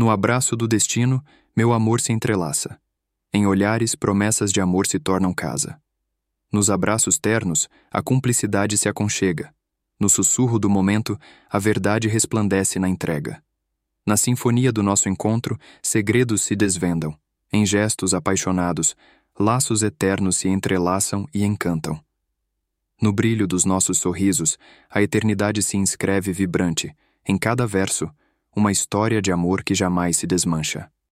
No abraço do destino, meu amor se entrelaça. Em olhares, promessas de amor se tornam casa. Nos abraços ternos, a cumplicidade se aconchega. No sussurro do momento, a verdade resplandece na entrega. Na sinfonia do nosso encontro, segredos se desvendam. Em gestos apaixonados, laços eternos se entrelaçam e encantam. No brilho dos nossos sorrisos, a eternidade se inscreve vibrante, em cada verso, uma história de amor que jamais se desmancha.